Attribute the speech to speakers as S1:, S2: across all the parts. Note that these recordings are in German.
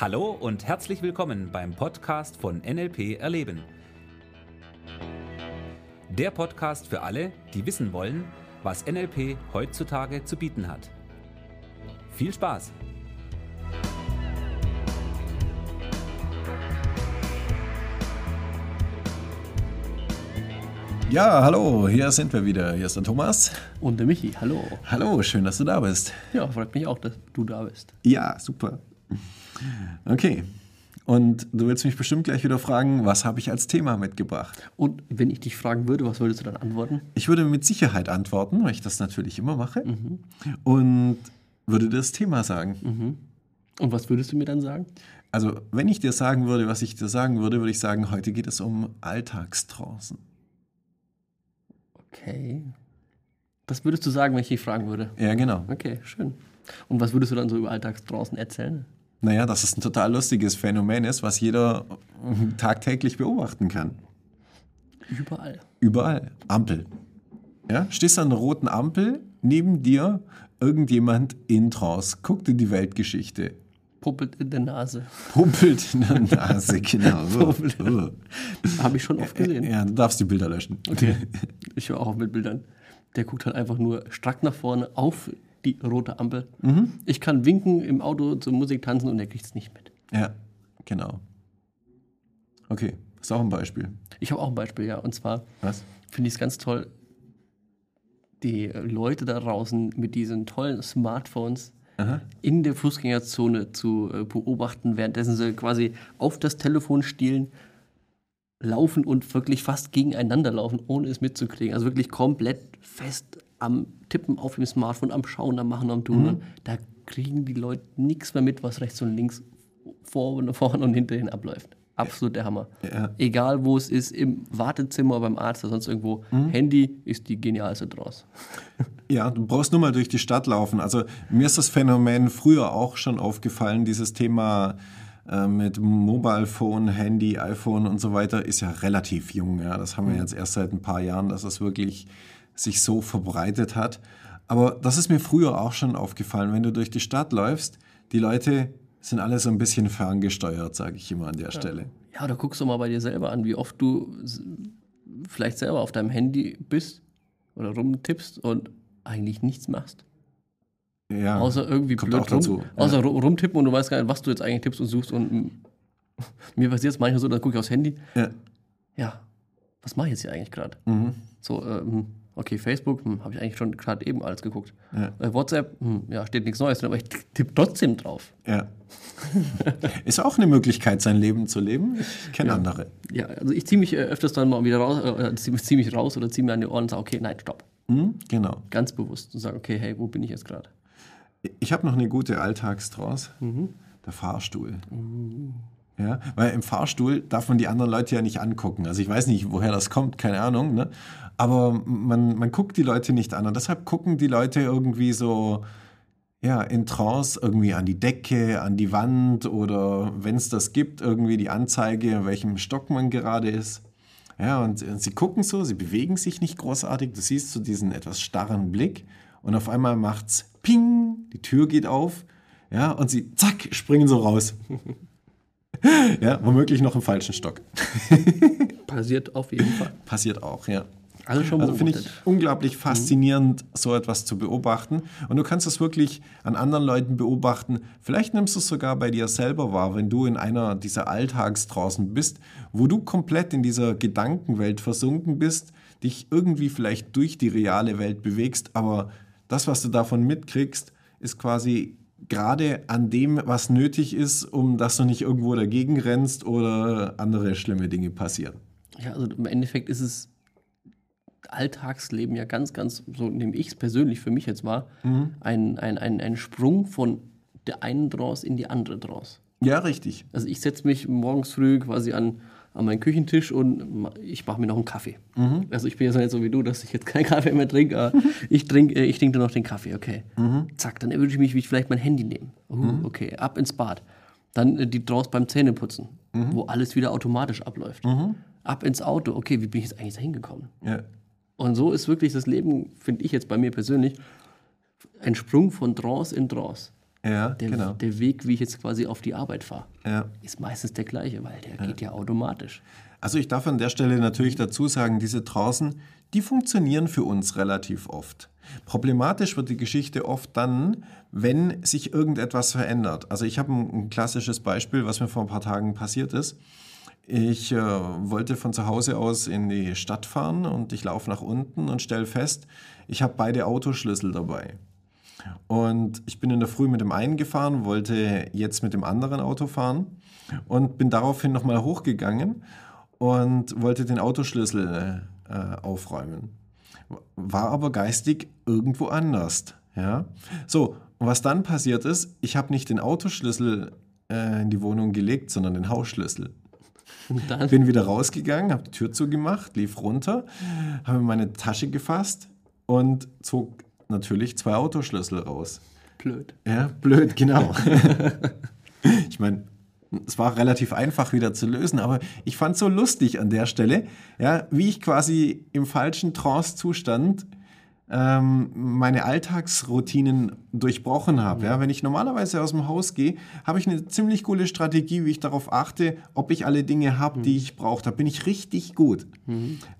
S1: Hallo und herzlich willkommen beim Podcast von NLP Erleben. Der Podcast für alle, die wissen wollen, was NLP heutzutage zu bieten hat. Viel Spaß!
S2: Ja, hallo, hier sind wir wieder. Hier ist der Thomas.
S3: Und der Michi, hallo.
S2: Hallo, schön, dass du da bist.
S3: Ja, freut mich auch, dass du da bist.
S2: Ja, super. Okay. Und du willst mich bestimmt gleich wieder fragen, was habe ich als Thema mitgebracht?
S3: Und wenn ich dich fragen würde, was würdest du dann antworten?
S2: Ich würde mit Sicherheit antworten, weil ich das natürlich immer mache. Und würde dir das Thema sagen.
S3: Und was würdest du mir dann sagen?
S2: Also, wenn ich dir sagen würde, was ich dir sagen würde, würde ich sagen, heute geht es um Alltagstrancen.
S3: Okay. Was würdest du sagen, wenn ich dich fragen würde?
S2: Ja, genau.
S3: Okay, schön. Und was würdest du dann so über Alltagsdraußen erzählen?
S2: Naja, dass es ein total lustiges Phänomen ist, was jeder tagtäglich beobachten kann.
S3: Überall.
S2: Überall. Ampel. Ja, stehst an einer roten Ampel, neben dir irgendjemand in Trance, guckt in die Weltgeschichte,
S3: Puppelt in der Nase.
S2: pumpelt in der Nase, genau.
S3: Habe ich schon oft gesehen.
S2: Ja, du darfst die Bilder löschen.
S3: Okay. Ich höre auch mit Bildern. Der guckt halt einfach nur strack nach vorne auf die rote Ampel. Ich kann winken im Auto zur Musik tanzen und er kriegt es nicht mit.
S2: Ja, genau. Okay, ist auch ein Beispiel.
S3: Ich habe auch ein Beispiel, ja. Und zwar finde ich es ganz toll, die Leute da draußen mit diesen tollen Smartphones
S2: Aha.
S3: in der Fußgängerzone zu äh, beobachten, währenddessen sie quasi auf das Telefon stielen, laufen und wirklich fast gegeneinander laufen, ohne es mitzukriegen. Also wirklich komplett fest am Tippen auf dem Smartphone, am Schauen, am Machen, am Tun. Und da kriegen die Leute nichts mehr mit, was rechts und links vor und vorne und hinterhin abläuft. Absolut der Hammer.
S2: Ja.
S3: Egal wo es ist, im Wartezimmer, beim Arzt oder sonst irgendwo, Handy ist die genialste draus.
S2: Ja, du brauchst nur mal durch die Stadt laufen. Also mir ist das Phänomen früher auch schon aufgefallen, dieses Thema äh, mit Mobile Phone, Handy, iPhone und so weiter ist ja relativ jung. Ja. Das haben wir jetzt erst seit ein paar Jahren, dass es wirklich sich so verbreitet hat. Aber das ist mir früher auch schon aufgefallen, wenn du durch die Stadt läufst, die Leute sind alle so ein bisschen ferngesteuert, sage ich immer an der Stelle.
S3: Ja, da guckst du mal bei dir selber an, wie oft du vielleicht selber auf deinem Handy bist oder rumtippst und eigentlich nichts machst.
S2: Ja,
S3: Außer irgendwie
S2: kommt
S3: blöd
S2: auch dazu.
S3: rum, außer ru- rumtippen und du weißt gar nicht, was du jetzt eigentlich tippst und suchst. Und mir passiert es manchmal so, dann gucke ich aufs Handy.
S2: Ja.
S3: Ja, was mache ich jetzt hier eigentlich gerade?
S2: Mhm.
S3: So, ähm, okay, Facebook, hm, habe ich eigentlich schon gerade eben alles geguckt.
S2: Ja.
S3: Äh, WhatsApp, hm, ja, steht nichts Neues drin, aber ich tippe trotzdem drauf.
S2: Ja. Ist auch eine Möglichkeit, sein Leben zu leben. Ich kenne andere.
S3: Ja, also ich ziehe mich äh, öfters dann mal wieder raus, äh, ziehe zieh mich raus oder ziehe mir an die Ohren und sage, okay, nein, stopp.
S2: Hm? Genau.
S3: Ganz bewusst und sage, okay, hey, wo bin ich jetzt gerade?
S2: Ich habe noch eine gute Alltagstrance. Der Fahrstuhl. Ja, weil im Fahrstuhl darf man die anderen Leute ja nicht angucken. Also ich weiß nicht, woher das kommt, keine Ahnung. Ne? Aber man, man guckt die Leute nicht an. Und deshalb gucken die Leute irgendwie so ja, in Trance irgendwie an die Decke, an die Wand oder wenn es das gibt, irgendwie die Anzeige, in welchem Stock man gerade ist. Ja, und, und sie gucken so, sie bewegen sich nicht großartig. Du siehst so diesen etwas starren Blick und auf einmal macht's Ping, die Tür geht auf, ja, und sie zack, springen so raus. ja, womöglich noch im falschen Stock.
S3: Passiert auf jeden Fall.
S2: Passiert auch, ja.
S3: Also schon
S2: Also finde ich unglaublich faszinierend, so etwas zu beobachten. Und du kannst es wirklich an anderen Leuten beobachten. Vielleicht nimmst du es sogar bei dir selber wahr, wenn du in einer dieser Alltagstraußen bist, wo du komplett in dieser Gedankenwelt versunken bist, dich irgendwie vielleicht durch die reale Welt bewegst, aber das, was du davon mitkriegst, ist quasi gerade an dem, was nötig ist, um dass du nicht irgendwo dagegen rennst oder andere schlimme Dinge passieren.
S3: Ja, also im Endeffekt ist es Alltagsleben ja ganz, ganz, so nehme ich es persönlich für mich jetzt wahr, ein, ein, ein, ein Sprung von der einen Draus in die andere Draus.
S2: Ja, richtig.
S3: Also ich setze mich morgens früh quasi an, an meinen Küchentisch und ich mache mir noch einen Kaffee. Also ich bin jetzt nicht so wie du, dass ich jetzt keinen Kaffee mehr trinke, aber ich trinke äh, ich trinke nur noch den Kaffee, okay. Zack, dann erwische ich mich, wie ich vielleicht mein Handy nehme. Uh, Okay, ab ins Bad. Dann äh, die draus beim Zähneputzen, wo alles wieder automatisch abläuft. Ab ins Auto, okay, wie bin ich jetzt eigentlich da hingekommen?
S2: Ja.
S3: Und so ist wirklich das Leben, finde ich jetzt bei mir persönlich, ein Sprung von Trance in Trance.
S2: Ja,
S3: Der,
S2: genau.
S3: der Weg, wie ich jetzt quasi auf die Arbeit fahre,
S2: Ja.
S3: ist meistens der gleiche, weil der geht ja automatisch.
S2: Also ich darf an der Stelle natürlich dazu sagen, diese Trancen, die funktionieren für uns relativ oft. Problematisch wird die Geschichte oft dann, wenn sich irgendetwas verändert. Also ich habe ein, ein klassisches Beispiel, was mir vor ein paar Tagen passiert ist. Ich äh, wollte von zu Hause aus in die Stadt fahren und ich laufe nach unten und stelle fest, ich habe beide Autoschlüssel dabei. Und ich bin in der Früh mit dem einen gefahren, wollte jetzt mit dem anderen Auto fahren und bin daraufhin nochmal hochgegangen und wollte den Autoschlüssel äh, aufräumen. War aber geistig irgendwo anders. Ja? So, was dann passiert ist, ich habe nicht den Autoschlüssel äh, in die Wohnung gelegt, sondern den Hausschlüssel.
S3: Und dann,
S2: Bin wieder rausgegangen, habe die Tür zugemacht, lief runter, habe in meine Tasche gefasst und zog natürlich zwei Autoschlüssel raus.
S3: blöd.
S2: Ja, blöd, genau. ich meine, es war relativ einfach wieder zu lösen, aber ich fand es so lustig an der Stelle, ja, wie ich quasi im falschen Trance-Zustand ähm, meine Alltagsroutinen durchbrochen habe. Ja. Wenn ich normalerweise aus dem Haus gehe, habe ich eine ziemlich coole Strategie, wie ich darauf achte, ob ich alle Dinge habe, die ich brauche. Da bin ich richtig gut.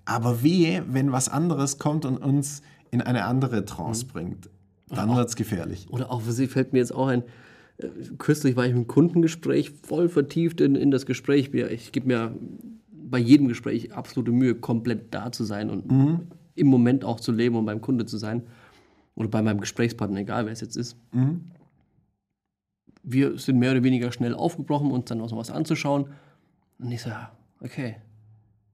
S2: Aber wehe, wenn was anderes kommt und uns in eine andere Trance bringt. Dann wird es gefährlich.
S3: Oder auch für Sie fällt mir jetzt auch ein, äh, kürzlich war ich im Kundengespräch voll vertieft in, in das Gespräch. Ich gebe mir bei jedem Gespräch absolute Mühe, komplett da zu sein und im Moment auch zu leben und beim Kunde zu sein. Oder bei meinem Gesprächspartner, egal wer es jetzt ist. Wir sind mehr oder weniger schnell aufgebrochen, uns dann noch was anzuschauen. Und ich so, ja, okay.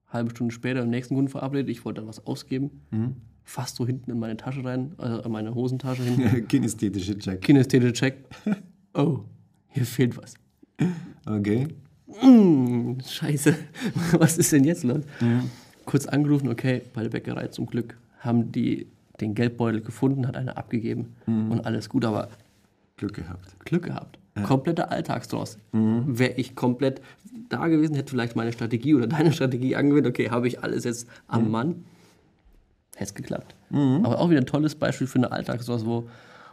S3: Halbe Stunde später im nächsten Kunden verabredet, ich wollte dann was ausgeben. Fast so hinten in meine Tasche rein, also in meine Hosentasche hin.
S2: Kinästhetische Check.
S3: Kinästhetische Check. Oh, hier fehlt was.
S2: Okay.
S3: Hm, scheiße, was ist denn jetzt los? Kurz angerufen, okay, bei der Bäckerei zum Glück haben die den Geldbeutel gefunden, hat einer abgegeben und alles gut, aber
S2: Glück gehabt.
S3: Glück gehabt. Kompletter Alltagstrost. Wäre ich komplett da gewesen, hätte vielleicht meine Strategie oder deine Strategie angewendet, okay, habe ich alles jetzt am Mann, hätte es geklappt. Aber auch wieder ein tolles Beispiel für eine Alltagstrost, wo,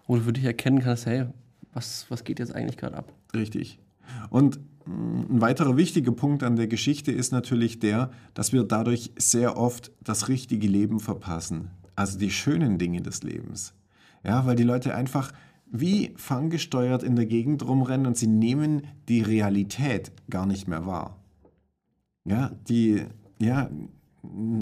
S3: wo du für dich erkennen kannst, hey, was, was geht jetzt eigentlich gerade ab?
S2: Richtig. Und mh, ein weiterer wichtiger Punkt an der Geschichte ist natürlich der, dass wir dadurch sehr oft das richtige Leben verpassen. Also die schönen Dinge des Lebens. Ja, weil die Leute einfach wie fanggesteuert in der Gegend rumrennen und sie nehmen die Realität gar nicht mehr wahr. Ja, die, ja,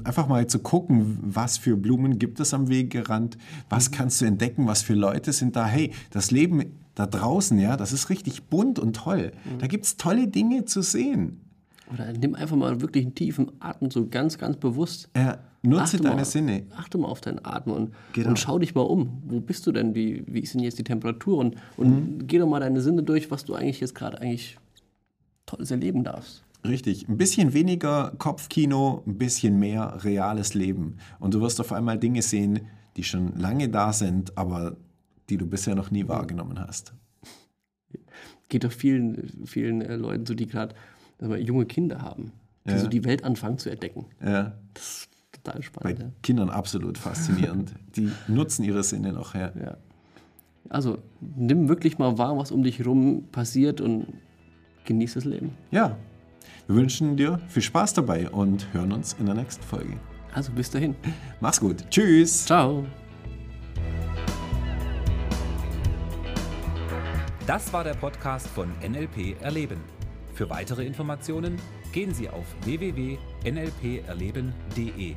S2: einfach mal zu gucken, was für Blumen gibt es am Wegerand, was kannst du entdecken, was für Leute sind da. Hey, das Leben da draußen, ja, das ist richtig bunt und toll. Da gibt es tolle Dinge zu sehen.
S3: Oder nimm einfach mal wirklich einen tiefen Atem, so ganz, ganz bewusst.
S2: Ja, nutze
S3: Achte
S2: deine
S3: mal,
S2: Sinne.
S3: Achte mal auf deinen Atem und,
S2: Genau.
S3: und schau dich mal um. Wo bist du denn? Wie, wie ist denn jetzt die Temperatur? Und, und geh doch mal deine Sinne durch, was du eigentlich jetzt gerade eigentlich Tolles erleben darfst.
S2: Richtig. Ein bisschen weniger Kopfkino, ein bisschen mehr reales Leben. Und du wirst auf einmal Dinge sehen, die schon lange da sind, aber die du bisher noch nie wahrgenommen hast.
S3: Geht doch vielen, vielen äh, Leuten so, die gerade junge Kinder haben, die
S2: Ja.
S3: so die Welt anfangen zu entdecken.
S2: Ja,
S3: Das ist total
S2: bei
S3: spannend. Ja.
S2: Kindern absolut faszinierend. Die nutzen ihre Sinne noch. Ja.
S3: Ja. Also nimm wirklich mal wahr, was um dich herum passiert und genieß das Leben.
S2: ja, wir wünschen dir viel Spaß dabei und hören uns in der nächsten Folge.
S3: Also bis dahin.
S2: Mach's gut. Tschüss.
S3: Ciao.
S1: Das war der Podcast von NLP Erleben. Für weitere Informationen gehen Sie auf www.nlperleben.de.